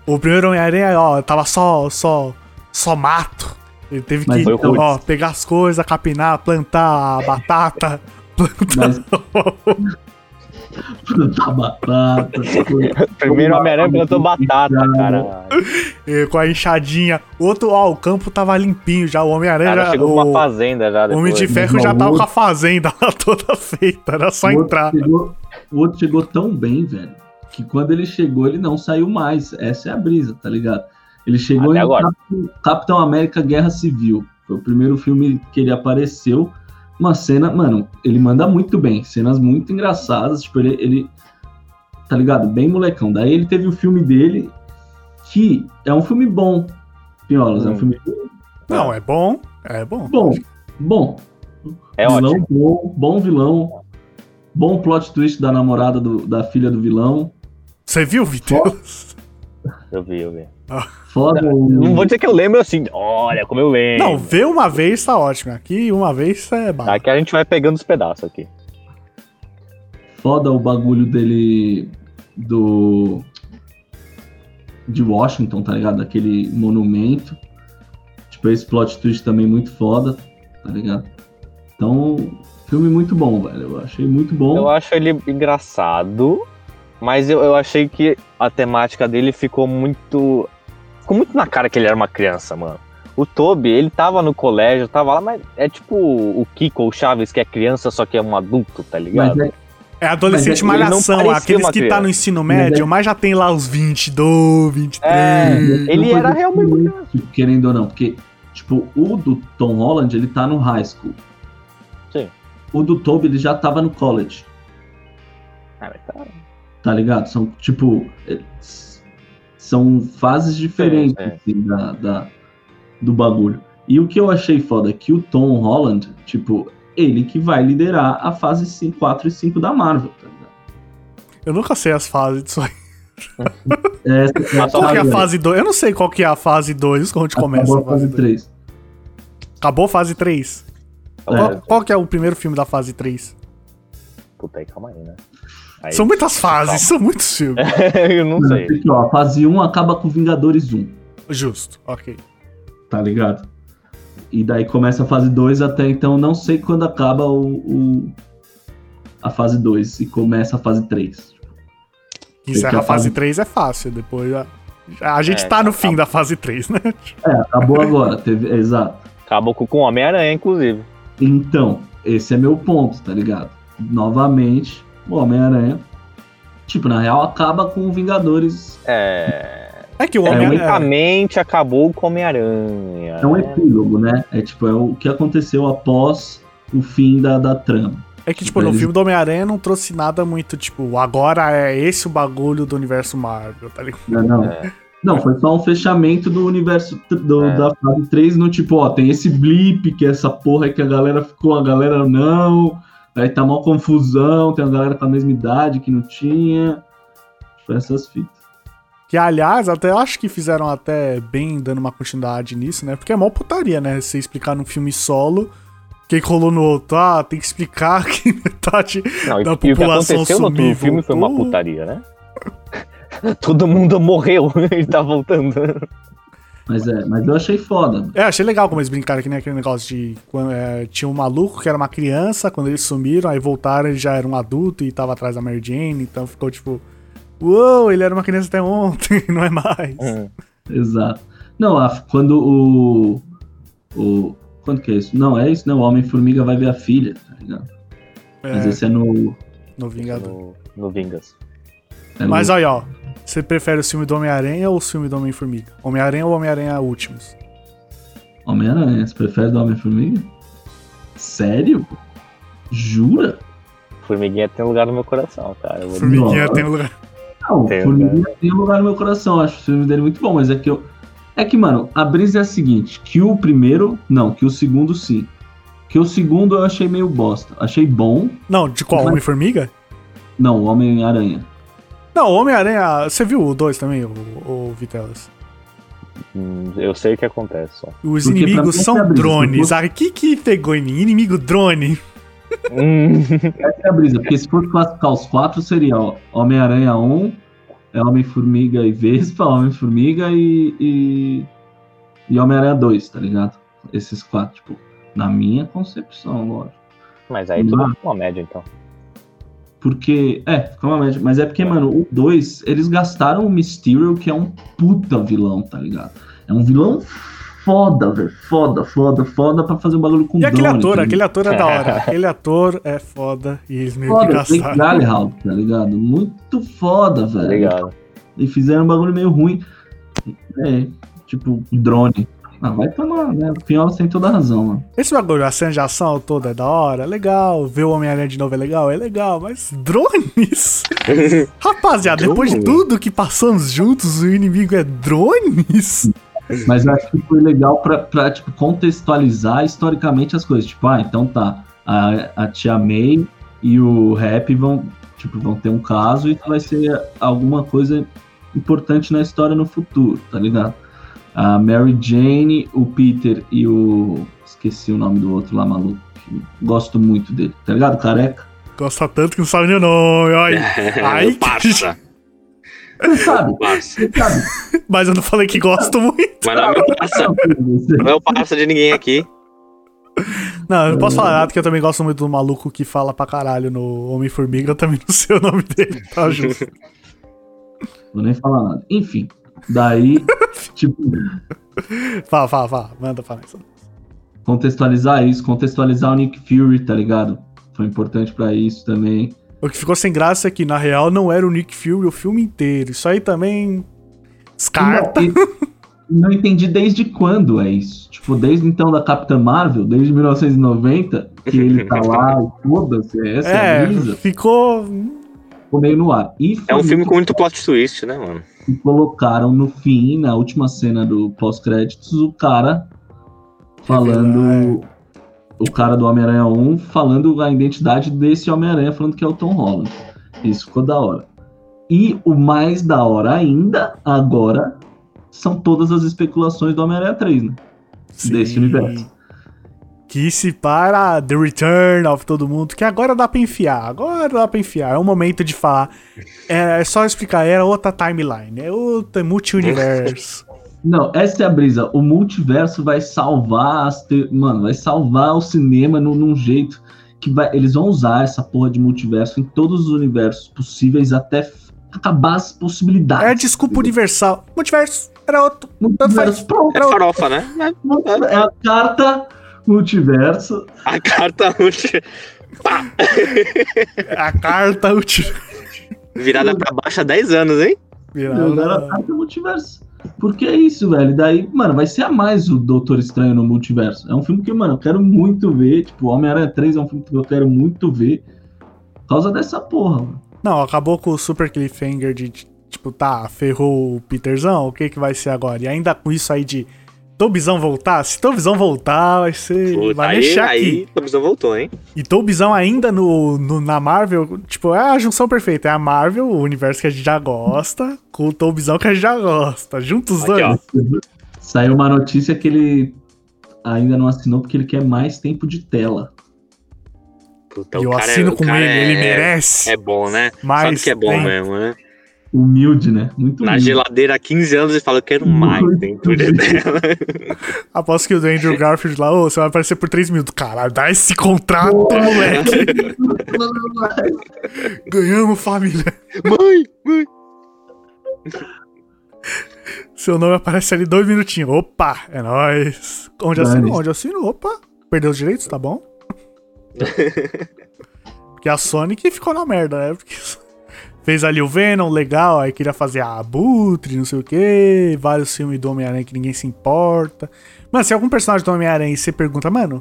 O primeiro Homem-Aranha, ó, tava só, só, só mato. Ele teve Mas que, ó, pegar as coisas, capinar, plantar a batata, plantar... Mas... plantar batata. Primeiro Homem-Aranha plantou batata, cara. Com a enxadinha. Outro, ó, o campo tava limpinho já. O Homem-Aranha já. Chegou o... uma fazenda já. O Homem de Ferro já tava com a fazenda lá toda feita. Era só o entrar. Chegou, o outro chegou tão bem, velho, que quando ele chegou, ele não saiu mais. Essa é a brisa, tá ligado? Ele chegou Até em agora. Capitão América Guerra Civil. Foi o primeiro filme que ele apareceu uma cena, mano, ele manda muito bem, cenas muito engraçadas, tipo, ele, ele tá ligado? Bem molecão. Daí ele teve o filme dele, que é um filme bom, Piolas, hum. é um hum. filme Não, é bom, é bom. Bom, bom. É vilão ótimo. Bom, bom vilão, bom plot twist da namorada do, da filha do vilão. Você viu, Vitor? Eu vi, eu vi. Foda. Não vou dizer que eu lembro assim, olha como eu lembro. Não, ver uma vez tá ótimo. Aqui, uma vez é bala. Aqui a gente vai pegando os pedaços aqui. Foda o bagulho dele do. de Washington, tá ligado? Aquele monumento. Tipo, esse plot twist também muito foda, tá ligado? Então, filme muito bom, velho. Eu achei muito bom. Eu acho ele engraçado, mas eu, eu achei que a temática dele ficou muito ficou muito na cara que ele era uma criança, mano. O Toby, ele tava no colégio, tava lá, mas é tipo o Kiko ou o Chaves, que é criança, só que é um adulto, tá ligado? É, é, adolescente é, malhação, aqueles que tá no ensino médio, é- mas já tem lá os 22, 23. É, ele era realmente Querendo ou não, porque, tipo, o do Tom Holland, ele tá no high school. Sim. O do Toby, ele já tava no college. Ah, mas tá... Tá ligado? São, tipo, são fases diferentes é, é. Assim, da, da, do bagulho. E o que eu achei foda é que o Tom Holland, tipo, ele que vai liderar a fase 5, 4 e 5 da Marvel, tá ligado? Eu nunca sei as fases disso aí. É, qual que é a fase 2? Eu não sei qual que é a fase 2, onde Acabou começa a fase 3. Acabou a fase 3? É. Qual, qual, que é o primeiro filme da fase 3? Puta aí, calma aí, né? Aí, são muitas fases, calma. são muitos filmes. eu não sei. Aqui, ó, a fase 1 acaba com Vingadores 1. Justo, ok. Tá ligado? E daí começa a fase 2 até então, não sei quando acaba o, o a fase 2 e começa a fase 3. Que encerra a fase 3 é fácil, depois a, a gente É, tá no tá- fim da fase 3, né? É, acabou agora, teve, exato. Acabou com com o Homem-Aranha, inclusive. Então, esse é meu ponto, tá ligado? Novamente, o Homem-Aranha, tipo, na real, acaba com o Vingadores. É. É que o É, Homem-Aranha. Acabou com o Homem-Aranha. É um né? epílogo, né? É tipo, é o que aconteceu após o fim da, da trama. É que, tipo, no filme do Homem-Aranha não trouxe nada muito, tipo, agora é esse o bagulho do universo Marvel, tá ligado? Não, não. É. Não, foi só um fechamento do universo do- É. da fase 3 no tipo, ó, tem esse blip, que é essa porra que a galera ficou, a galera não. Aí tá uma confusão, tem a galera com a mesma idade que não tinha. Tipo, essas fitas. Que, aliás, até eu acho que fizeram até bem dando uma continuidade nisso, né? Porque é mó putaria, né? Você explicar num filme solo o que rolou no outro. Ah, tem que explicar que metade. Não, e, da e o que população aconteceu no sumiu, outro filme foi uma voltou. putaria, né? Todo mundo morreu e tá voltando. Mas é, mas eu achei foda. É, achei legal como eles brincaram que nem aquele negócio de. Quando, é, tinha um maluco que era uma criança, quando eles sumiram, aí voltaram, ele já era um adulto e tava atrás da Mary Jane, então ficou tipo. Uou, ele era uma criança até ontem, não é mais. Hum. Exato. Não, a- quando o. O. Quando que é isso? Não, é isso, não. O Homem-Formiga vai ver a filha, tá ligado? Mas É, esse é no. no Vingador. No, no Vingas. é no- Mas aí, ó. Você prefere o filme do Homem-Aranha ou o filme do Homem-Formiga? Homem-Aranha ou Homem-Aranha Últimos? Homem-Aranha, você prefere do Homem-Formiga? Sério? Jura? Formiguinha tem lugar no meu coração, cara. Eu vou dizer. Formiguinha tem um lugar. Não, Tem, Formiguinha tem um lugar no meu coração. Acho o filme dele muito bom, mas é que eu. É que, mano, a brisa é a seguinte: que o primeiro. Não, que o segundo sim. Que o segundo eu achei meio bosta. Achei bom. Não, de qual? Mas- Homem-Formiga? Não, o Homem-Aranha. Não, o Homem-Aranha. Você viu o 2 também, o, o Vitelas? Hum, Eu sei o que acontece só. Os Porque inimigos são é drones. se Ah, que que pegou em mim? Inimigo drone. Hum, Essa é a brisa, porque se for classificar os quatro, seria Homem-Aranha 1, é Homem-Formiga e Vespa, Homem-Formiga e. e, e Homem-Aranha 2, tá ligado? Esses quatro, tipo, na minha concepção, lógico. Mas aí tudo é uma média, então. Porque, é, ficou uma média. Mas é porque, mano, o 2, eles gastaram o Mysterio, que é um puta vilão, tá ligado? É um vilão foda, velho. Foda, foda, foda pra fazer um bagulho com E aquele drone, ator, tá aquele ator é da hora. Aquele ator é foda e eles meio que Foda, Jake gastaram. Gyllenhaal, tá ligado? Muito foda, velho. Obrigado. E fizeram um bagulho meio ruim. É, tipo, drone. Ah, vai tomar, né? O Pinhola tem toda a razão, mano. Esse bagulho, a cena de ação toda é da hora, legal. Ver o Homem-Aranha de novo é legal, é legal, mas drones? Rapaziada, depois de tudo que passamos juntos, o inimigo é drones? Mas eu acho que foi legal pra, pra tipo, contextualizar historicamente as coisas. Tipo, ah, então tá. A, a tia May e o Rap vão, tipo, vão ter um caso e vai ser alguma coisa importante na história no futuro, tá ligado? A Mary Jane, o Peter e o. Esqueci o nome do outro lá, maluco. Gosto muito dele, tá ligado? Careca. Gosta tanto que não sabe nem o nome. Ai, ai, o parça. Você sabe, você sabe. mas eu não falei que gosto muito. Mas não é meu parça. Não é o parça de ninguém aqui. Não, eu não posso falar nada, porque eu também gosto muito do maluco que fala pra caralho no Homem-Formiga. Eu também não sei o nome dele, tá justo. Vou nem falar nada. Enfim, daí, tipo, Fala, fala, fala. Manda pra nós. contextualizar isso, contextualizar o Nick Fury, tá ligado? Foi importante pra isso também. O que ficou sem graça é que, na real, não era o Nick Fury o filme inteiro. Isso aí também. Descarta. Não, não entendi desde quando é isso. Tipo, desde então da Capitã Marvel, desde 1990, que ele tá lá e foda-se, essa é, a É, brisa, ficou. Ficou meio no ar. E É um filme com muito plot twist, né, mano? que colocaram no fim, na última cena do pós-créditos, o cara falando. O cara do Homem-Aranha 1 falando a identidade desse Homem-Aranha, falando que é o Tom Holland. Isso ficou da hora. E o mais da hora ainda, agora, são todas as especulações do Homem-Aranha 3, né? Desse universo. Que se para The Return of todo mundo, que agora dá pra enfiar, agora dá pra enfiar. É o momento de falar. É, é só explicar, era outra timeline, é outra multi-universo. Não, essa é a brisa. O multiverso vai salvar as te... Mano, vai salvar o cinema num, num jeito que vai... eles vão usar essa porra de multiverso em todos os universos possíveis até acabar as possibilidades. É a desculpa universal. Multiverso. Era outro. Multiverso, pronto. É farofa, né? É a carta multiverso. A carta útil. Pá! A carta útil. Virada pra baixo há 10 anos, hein? Agora a carta multiverso. Porque é isso, velho. Daí, mano, vai ser a mais o Doutor Estranho no multiverso. É um filme que, mano, eu quero muito ver. Tipo, Homem-Aranha 3 é um filme que eu quero muito ver. Por causa dessa porra, mano. Não, acabou com o super cliffhanger de, tipo, tá, ferrou o Peterzão, o que que vai ser agora? E ainda com isso aí de Tobizão voltar, se Tobizão voltar, vai ser... Puta, vai aí, mexer aqui. aí, visão voltou, hein? E Tobizão ainda no, no- na Marvel, tipo, é a junção perfeita. É a Marvel, o universo que a gente já gosta, com o Tobizão que a gente já gosta. Juntos os Aqui, dois. ó. Saiu uma notícia que ele ainda não assinou porque ele quer mais tempo de tela. Puta, e o eu cara é- assino com ele, é- ele merece. É bom, né? mais Sabe que é bom tempo. mesmo, né? Humilde, né? Muito Na humilde. geladeira há 15 anos e fala, eu quero mais dentro dela. Aposto que o Andrew Garfield lá, ô, você vai aparecer por 3 minutos. Caralho, dá esse contrato, moleque. Ganhamos, família. mãe, mãe. Seu nome aparece ali dois minutinhos. Opa, é nóis. Onde Dane-se. assino? Onde assino? Opa, perdeu os direitos, tá bom? Porque a Sony que ficou na merda, né? Porque fez ali o Venom, legal, aí queria fazer a Abutre, não sei o que, vários filmes do Homem-Aranha que ninguém se importa. Mano, se algum personagem do Homem-Aranha e você pergunta, mano,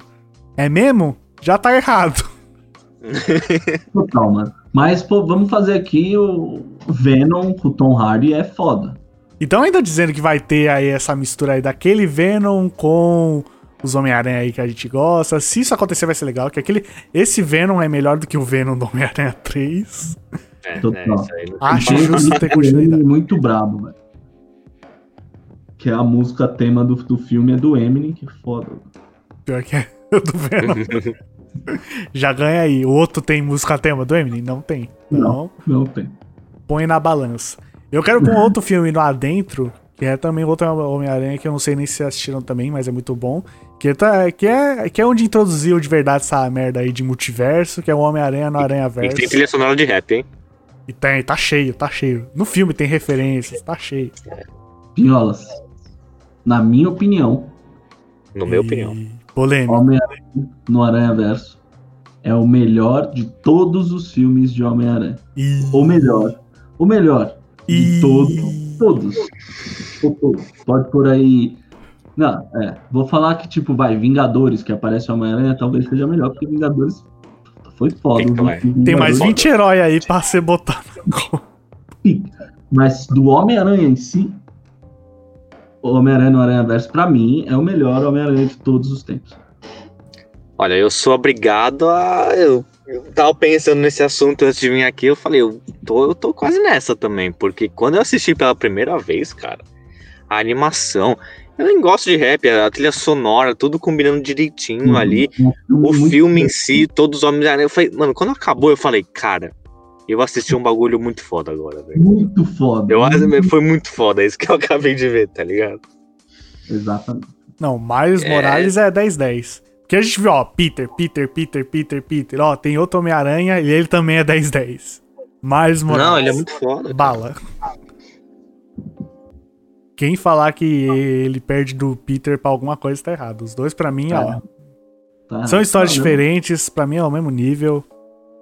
é mesmo? Já tá errado. Total, mano. Mas, pô, vamos fazer aqui o Venom com o Tom Hardy é foda. Então ainda dizendo que vai ter aí essa mistura aí daquele Venom com os Homem-Aranha aí que a gente gosta. Se isso acontecer vai ser legal, que aquele esse Venom é melhor do que o Venom do Homem-Aranha 3. É, Total. é, aí não tem Acho ter Ele continuidade. é muito brabo, velho. Que é a música tema do, do filme é do Eminem, que é foda. Pior que é o do Venom. Já ganha aí. O outro tem música tema do Eminem? Não tem. Então, Não tem. põe na balança. Eu quero com outro filme lá dentro, que é também outro Homem-Aranha, que eu não sei nem se assistiram também, mas é muito bom. Que, tá, que, é, que é onde introduziu de verdade essa merda aí de multiverso, que é o Homem-Aranha no E Aranha-Verso. tem trilha sonora de rap, hein? E tem, tá cheio, tá cheio. No filme tem referências, tá cheio. Pinholas. Na minha opinião, No meu E- opinião. Polêmico. Homem-Aranha no Aranha Verso é o melhor de todos os filmes de Homem-Aranha. E... O melhor. O melhor. De E- todos. Todos. Todos. Pode por aí. Não, é. Vou falar que, tipo, vai, Vingadores, que aparece o Homem-Aranha, talvez seja melhor, porque Vingadores foi foda. Tem mais Vingadores. 20 heróis aí pra ser botado. Mas do Homem-Aranha em si, o Homem-Aranha no Aranha Verso, pra mim, é o melhor Homem-Aranha de todos os tempos. Olha, eu sou obrigado a. Eu, eu tava pensando nesse assunto antes de vir aqui, eu falei, eu tô, eu tô quase nessa também, porque quando eu assisti pela primeira vez, cara, a animação. Eu nem gosto de rap, a trilha sonora, tudo combinando direitinho ali. Um O filme em si, todos os homens. Eu falei, mano, quando acabou, eu falei, cara, eu assisti um bagulho muito foda agora, velho. Muito foda. Eu, muito- foi muito foda, isso que eu acabei de ver, tá ligado? Exatamente. Não, Miles É. Morales é 10-10. Porque a gente viu, ó, Peter, Peter, Peter, Peter, Peter. Ó, tem outro Homem-Aranha e ele também é 10-10. Miles Morales. Não, ele é muito foda. Bala. Quem falar que ele perde do Peter pra alguma coisa tá errado. Os dois, pra mim, ó, Tá. são histórias Não, diferentes. Pra mim, é o mesmo nível.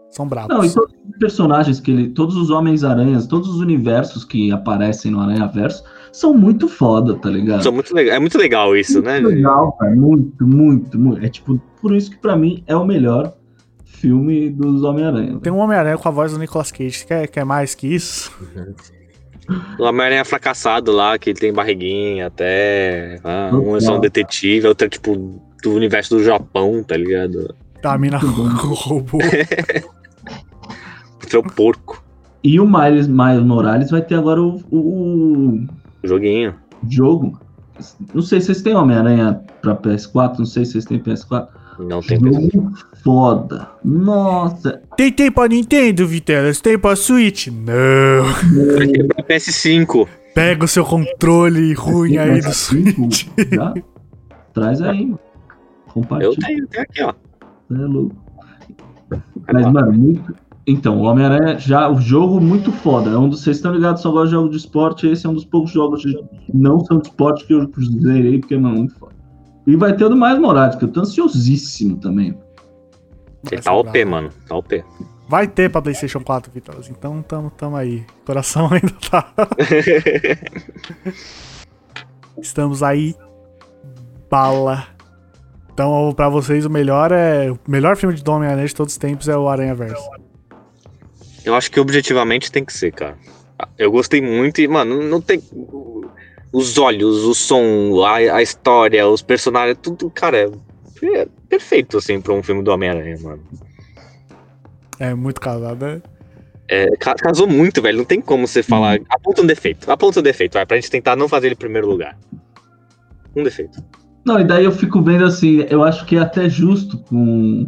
São bravos. Não, e todos os personagens que ele. Todos os Homens-Aranhas, todos os universos que aparecem no Aranha Verso são muito foda, tá ligado? São muito legal, é muito legal isso, né? Muito legal, cara. Muito, muito, muito. É tipo, por isso que pra mim é o melhor filme dos Homem-Aranha. Tem um Homem-Aranha com a voz do Nicolas Cage. Quer, quer mais que isso? O Homem-Aranha fracassado lá, que ele tem barriguinha até. Ah, um é só um detetive, outro é tipo do universo do Japão, tá ligado? A mina roubou. Outro é o porco, E o Miles, Miles Morales vai ter agora o, o, o joguinho. o jogo. Não sei se vocês têm Homem-Aranha pra PS4, não sei se vocês têm PS4. Não tem Jogo foda. Nossa. Tem tempo pra Nintendo, Vitelas? Tem pra Switch? Não. Pra PS5. Pega o seu controle ruim aí do PS5, Switch. já? Traz aí, mano. Eu Compartilha. tenho, tenho aqui, ó. É louco. Mas, mano, muito. Então, o Homem-Aranha já. O jogo muito foda. É um dos. Vocês estão ligados, só gosto de jogos de esporte. Esse é um dos poucos jogos que não são de esporte que eu zerei, porque, mano, muito foda. E vai ter o do Mais Morales, que eu tô ansiosíssimo também. Ele tá OP, mano. Tá OP. Vai ter pra PlayStation 4, Vitoras. Então tamo, tamo aí. Coração ainda tá. Estamos aí. Bala. Então, pra vocês, o melhor é. O melhor filme de Homem-Aranha de todos os tempos é o Aranha Verso. Eu acho que objetivamente tem que ser, cara. Eu gostei muito e, mano, não tem. Os olhos, o som, a, a história, os personagens, tudo, cara, é, é perfeito, assim, pra um filme do Homem-Aranha, mano. É muito casado, né? É, ca- casou muito, velho. Não tem como você falar. Aponta um defeito. Aponta um defeito, vai, pra gente tentar não fazer ele em primeiro lugar. Um defeito. Não, e daí eu fico vendo assim, eu acho que é até justo com,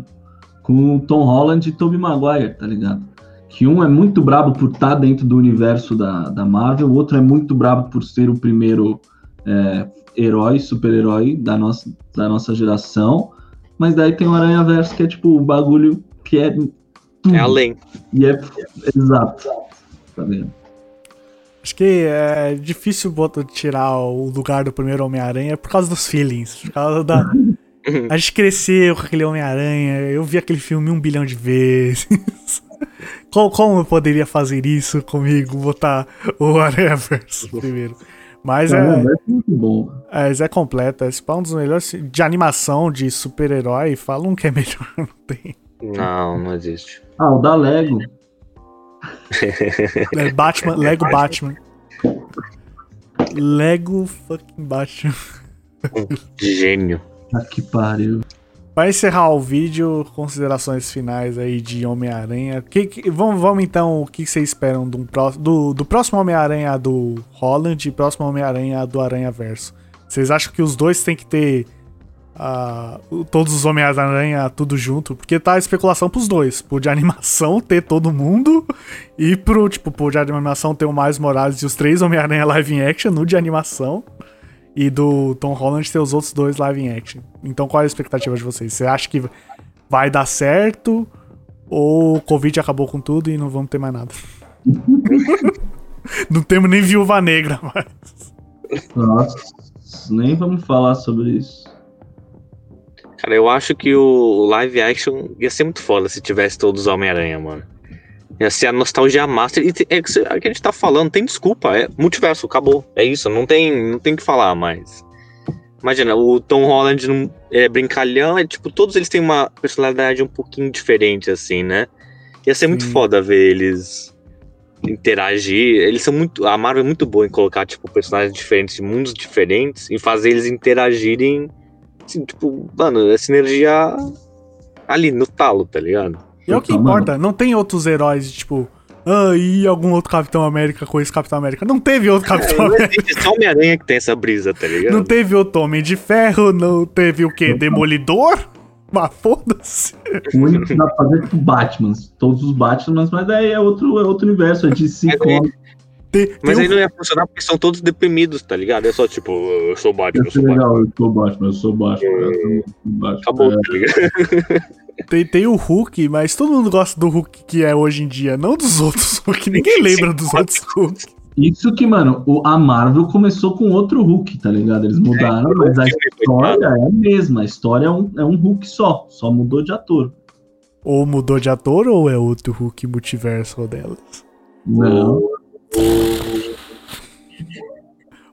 com o Tom Holland e Tobey Maguire, tá ligado? Que um é muito brabo por estar dentro do universo da, da Marvel, o outro é muito brabo por ser o primeiro é, herói, super-herói da nossa, da nossa geração. Mas daí tem o Aranha Verso, que é tipo o bagulho que é tudo. É além. E é exato. Tá vendo? Acho que é difícil botar, tirar o lugar do primeiro Homem-Aranha por causa dos feelings. Por causa da. A gente cresceu com aquele Homem-Aranha, eu vi aquele filme um bilhão de vezes. como, como eu poderia fazer isso comigo, botar o Aranha Verso primeiro? Mas é, é muito bom. é, é completo. Esse é um dos melhores de animação, de super-herói. Fala um que é melhor, não tem. Não, não existe. Ah, o da Lego. É Batman, Lego Batman. Lego fucking Batman. Gênio. Ah, que pariu. Pra encerrar o vídeo, considerações finais aí de Homem-Aranha. Vamos, vamos então, o que vocês esperam do, do, do próximo Homem-Aranha do Holland e próximo Homem-Aranha do Aranha Verso? Vocês acham que os dois têm que ter o- todos os Homem-Aranha tudo junto? Porque tá a especulação pros dois. Pro de animação ter todo mundo e pro, tipo, pro de animação ter o Miles Morales e os três Homem-Aranha live action no de animação. E do Tom Holland ter os outros dois live action. Então qual é a expectativa de vocês? Você acha que vai dar certo? Ou o Covid acabou com tudo e não vamos ter mais nada? não temos nem viúva negra mais. Nossa, nem vamos falar sobre isso. Cara, eu acho que o live action ia ser muito foda se tivesse todos os Homem-Aranha, mano. Ia ser a nostalgia master. E é que é que a gente tá falando, tem desculpa. É multiverso, acabou. É isso, não tem não tem o que falar mais. Imagina, o Tom Holland não- é brincalhão, é tipo, todos eles têm uma personalidade um pouquinho diferente, assim, né? Ia ser muito foda ver eles interagir. Eles são muito. A Marvel é muito boa em colocar, tipo, personagens diferentes, de mundos diferentes, e fazer eles interagirem. Assim, tipo, mano, a sinergia ali no talo, tá ligado? E é o que mano. importa, não tem outros heróis, tipo, ah, e algum outro Capitão América com esse Capitão América. Não teve outro Capitão Não América. existe só Homem-Aranha que tem essa brisa, tá ligado? Não teve outro Homem de Ferro, não teve o quê? Demolidor? Mas foda-se. O único que dá pra fazer é tipo Batman. Todos os Batmans, mas daí é outro, é outro universo, é de si Mas Tem, tem Mas um- aí não ia funcionar porque são todos deprimidos, tá ligado? É só tipo, eu sou Batman, eu sou Batman. legal, eu sou Batman, eu sou Batman. eu sou Batman. Acabou, É, tá ligado? Tem, tem o Hulk, mas todo mundo gosta do Hulk que é hoje em dia, não dos outros Hulk. Ninguém lembra dos outros Hulk. Isso que, mano, o, a Marvel começou com outro Hulk, tá ligado? Eles mudaram, mas a história é a mesma. A história é um, é um Hulk só, só mudou de ator. Ou mudou de ator, ou é outro Hulk multiverso delas? Não.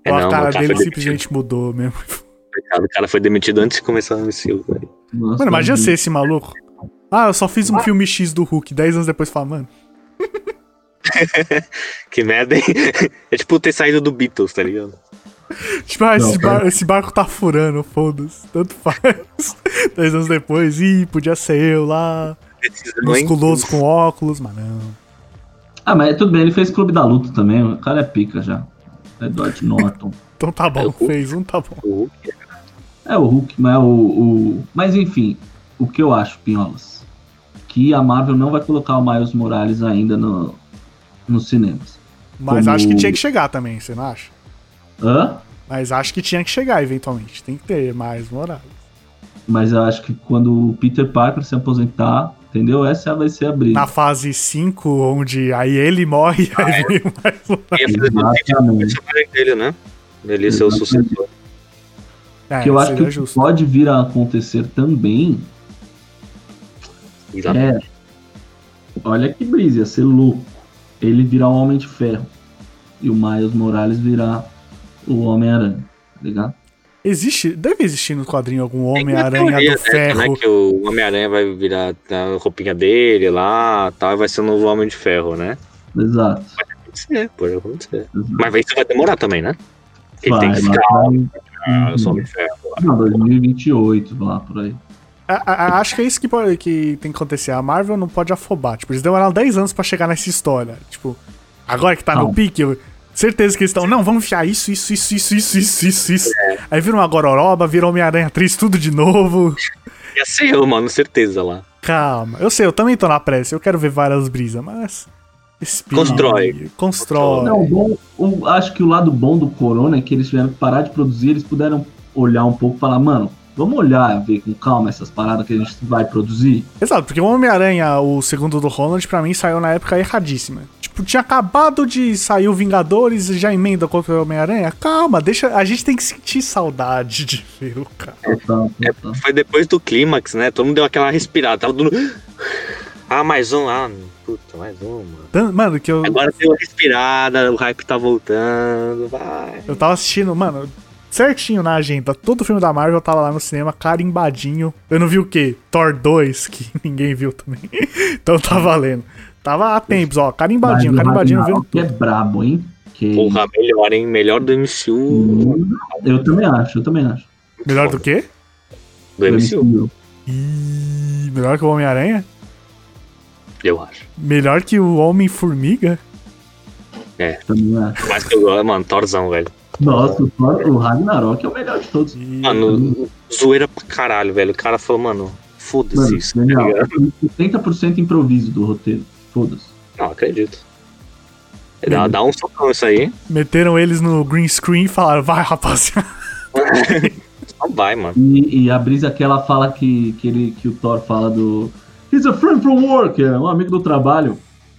É, a cara o cara dele foi simplesmente mudou mesmo. O cara foi demitido antes de começar o MCU, velho. Nossa, Mano, imagina ser esse maluco. Ah, eu só fiz um filme X do Hulk, 10 anos depois fala, mano. Que merda, hein? É tipo ter saído do Beatles, tá ligado? Tipo, ah, esse, Não, bar- esse barco tá furando, foda-se. Tanto faz. 10 anos depois, ih, podia ser eu lá, musculoso com óculos, mas não. Ah, mas tudo bem, ele fez Clube da Luta também. O cara é pica já. É Edward Norton. Então tá É bom, Hulk. fez um, tá bom. O Hulk. É o Hulk, mas o, o. Mas enfim, o que eu acho, Pinholas? Que a Marvel não vai colocar o Miles Morales ainda no, nos cinemas. Mas Como- acho que tinha que chegar também, você não acha? Hã? Mas acho que tinha que chegar eventualmente. Tem que ter mais Morales. Mas eu acho que quando o Peter Parker se aposentar, entendeu? Essa vai ser a brisa. Na fase 5, onde aí ele morre, Ah, aí vem mais um. Exatamente. personagem dele, né? Ele ser o Exatamente. sucessor. É, que eu acho que justo. pode vir a acontecer também Exatamente. é. Olha que brisa, ia ser louco. Ele virar o Homem de Ferro. E o Miles Morales virar o Homem-Aranha, tá ligado? Existe, deve existir no quadrinho algum Homem-Aranha do Ferro. Né, que o Homem-Aranha vai virar a roupinha dele lá tal, e vai ser o novo Homem de Ferro, né? Exato. Pode ser, pode acontecer. exato. Mas isso vai demorar também, né? Porque ele Vai, tem que ficar. vai. Ah, eu sou Homem de Ferro. Não, 2028, lá por aí. A- a- acho que é isso que, pode- que tem que acontecer. A Marvel não pode afobar. Tipo, eles demoraram 10 anos pra chegar nessa história. Tipo, agora que tá no Não. pique, eu- certeza que eles estão. Não, vamos enfiar isso, isso, isso, isso, isso, isso, isso, isso. É. Aí vira uma gororoba, vira Homem-Aranha 3, tudo de novo. Ia ser eu, mano, certeza lá. Calma. Eu sei, eu também tô na pressa. Eu quero ver várias brisas, mas. espere, Constrói. Constrói. Não, o bom, o- acho que o lado bom do Corona é que eles tiveram que parar de produzir, eles puderam olhar um pouco e falar, mano, vamos olhar, ver com calma essas paradas que a gente vai produzir. Exato, porque o Homem-Aranha, o segundo do Holland, pra mim saiu na época erradíssima. Tipo, tinha acabado de sair o Vingadores e já emenda contra o Homem-Aranha. Calma, deixa. A gente tem que sentir saudade de ver o cara. Total. Foi depois do clímax, né? Todo mundo deu aquela respirada. Tava todo mundo. Ah, mais um. Ah, puta, mais um, mano. Mano, que eu, Agora deu uma respirada, o hype tá voltando. Vai. eu tava assistindo, mano, certinho na agenda. Todo filme da Marvel tava lá no cinema, carimbadinho. Eu não vi o quê? Thor 2, que ninguém viu também. então tá valendo. Tava há tempos, ó, carimbadinho, Mas o carimbadinho vendo Ragnarok é brabo, hein? Que... Porra, melhor, hein? Melhor do MCU. Eu também acho, eu também acho. Melhor do que? Do MCU, Ih, melhor que o Homem-Aranha? eu acho. Melhor que o Homem-Formiga? Também acho. Mas que eu gosto, mano, Thorzão, velho. Nossa, o Thor- o Ragnarok é o melhor de todos. Mano, zoeira pra caralho, velho. O cara falou, mano, foda-se isso. tá genial. ligado? 70% improviso do roteiro. Foda-se. Não, acredito. Dá, dá um socão isso aí. Meteram eles no green screen e falaram, vai rapaziada. Só vai, mano. E, e a brisa aquela fala que, que, ele, que o Thor fala do. He's a friend from work, é um amigo do trabalho.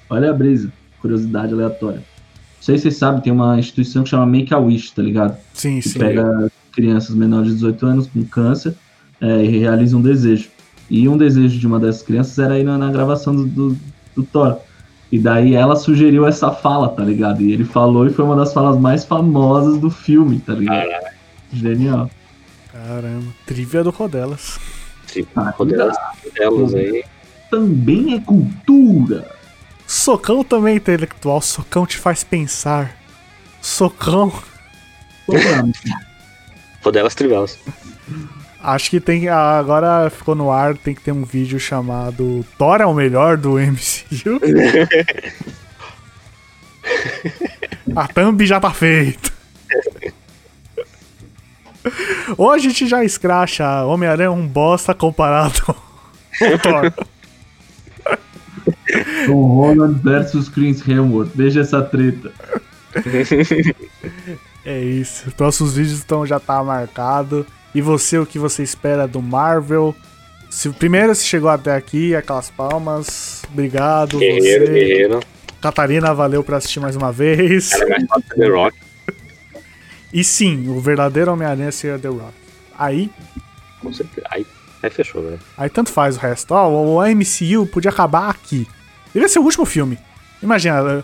Olha a brisa. Curiosidade aleatória. Não sei se vocês sabem, tem uma instituição que chama Make a Wish, tá ligado? Sim, que sim. pega crianças menores de 18 anos com câncer é, e realiza um desejo. E um desejo de uma dessas crianças era ir na, na gravação do, do, do Thor. E daí ela sugeriu essa fala, tá ligado? E ele falou e foi uma das falas mais famosas do filme, tá ligado? Genial. Caramba, trivia do Rodelas. Tipo, Ah, rodelas delas aí. Também é cultura. Socão também é intelectual, socão te faz pensar. Socão. Rodelas trivelas. Acho que tem. Agora ficou no ar, tem que ter um vídeo chamado Thor é o melhor do MCU. A thumb já tá feita. Ou a gente já escracha Homem-Aranha é um bosta comparado ao Thor. Tom Holland versus Chris Hemsworth. Veja essa treta. É isso. Próximos vídeos então já tá marcado. E você, o que você espera do Marvel? Se, primeiro, se chegou até aqui, aquelas palmas. Obrigado. Guerreiro, você. guerreiro. Catarina, valeu por assistir mais uma vez. The Rock. E sim, o verdadeiro Homem-Aranha seria The Rock. Aí, Com certeza. Aí, aí fechou, velho. aí tanto faz o resto. Ó, o MCU podia acabar aqui. Devia ser o último filme. Imagina,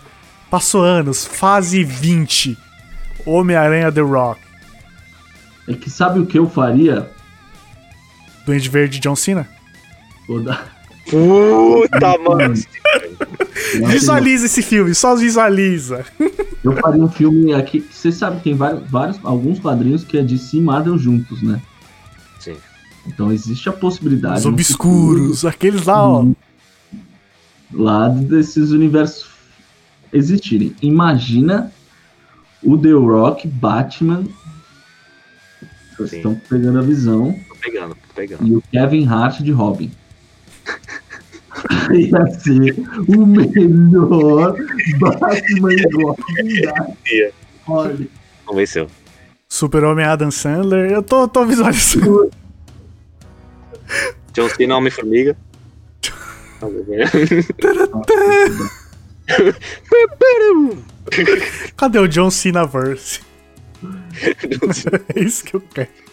passou anos, fase 20. Homem-Aranha The Rock. É que sabe o que eu faria? Duende Verde John Cena? Vou dar- Puta, mano. Visualiza esse filme, só visualiza. Eu faria um filme aqui. Você sabe, tem vários, vários, alguns quadrinhos que é de si e Marvel juntos, né? Sim. Então existe a possibilidade. Os obscuros, aqueles lá, ó. futuro, Lá desses universos existirem. Imagina o The Rock, Batman. Vocês estão pegando a visão. Tô pegando, tô pegando. E o Kevin Hart de Robin. Ia ser o melhor Batman e Robin da Ia. Olha. Convenceu. Super-Homem Adam Sandler. Eu tô, tô visualizando. John Cena, Homem-Formiga. Cadê o John Cena verse? é isso que eu quero.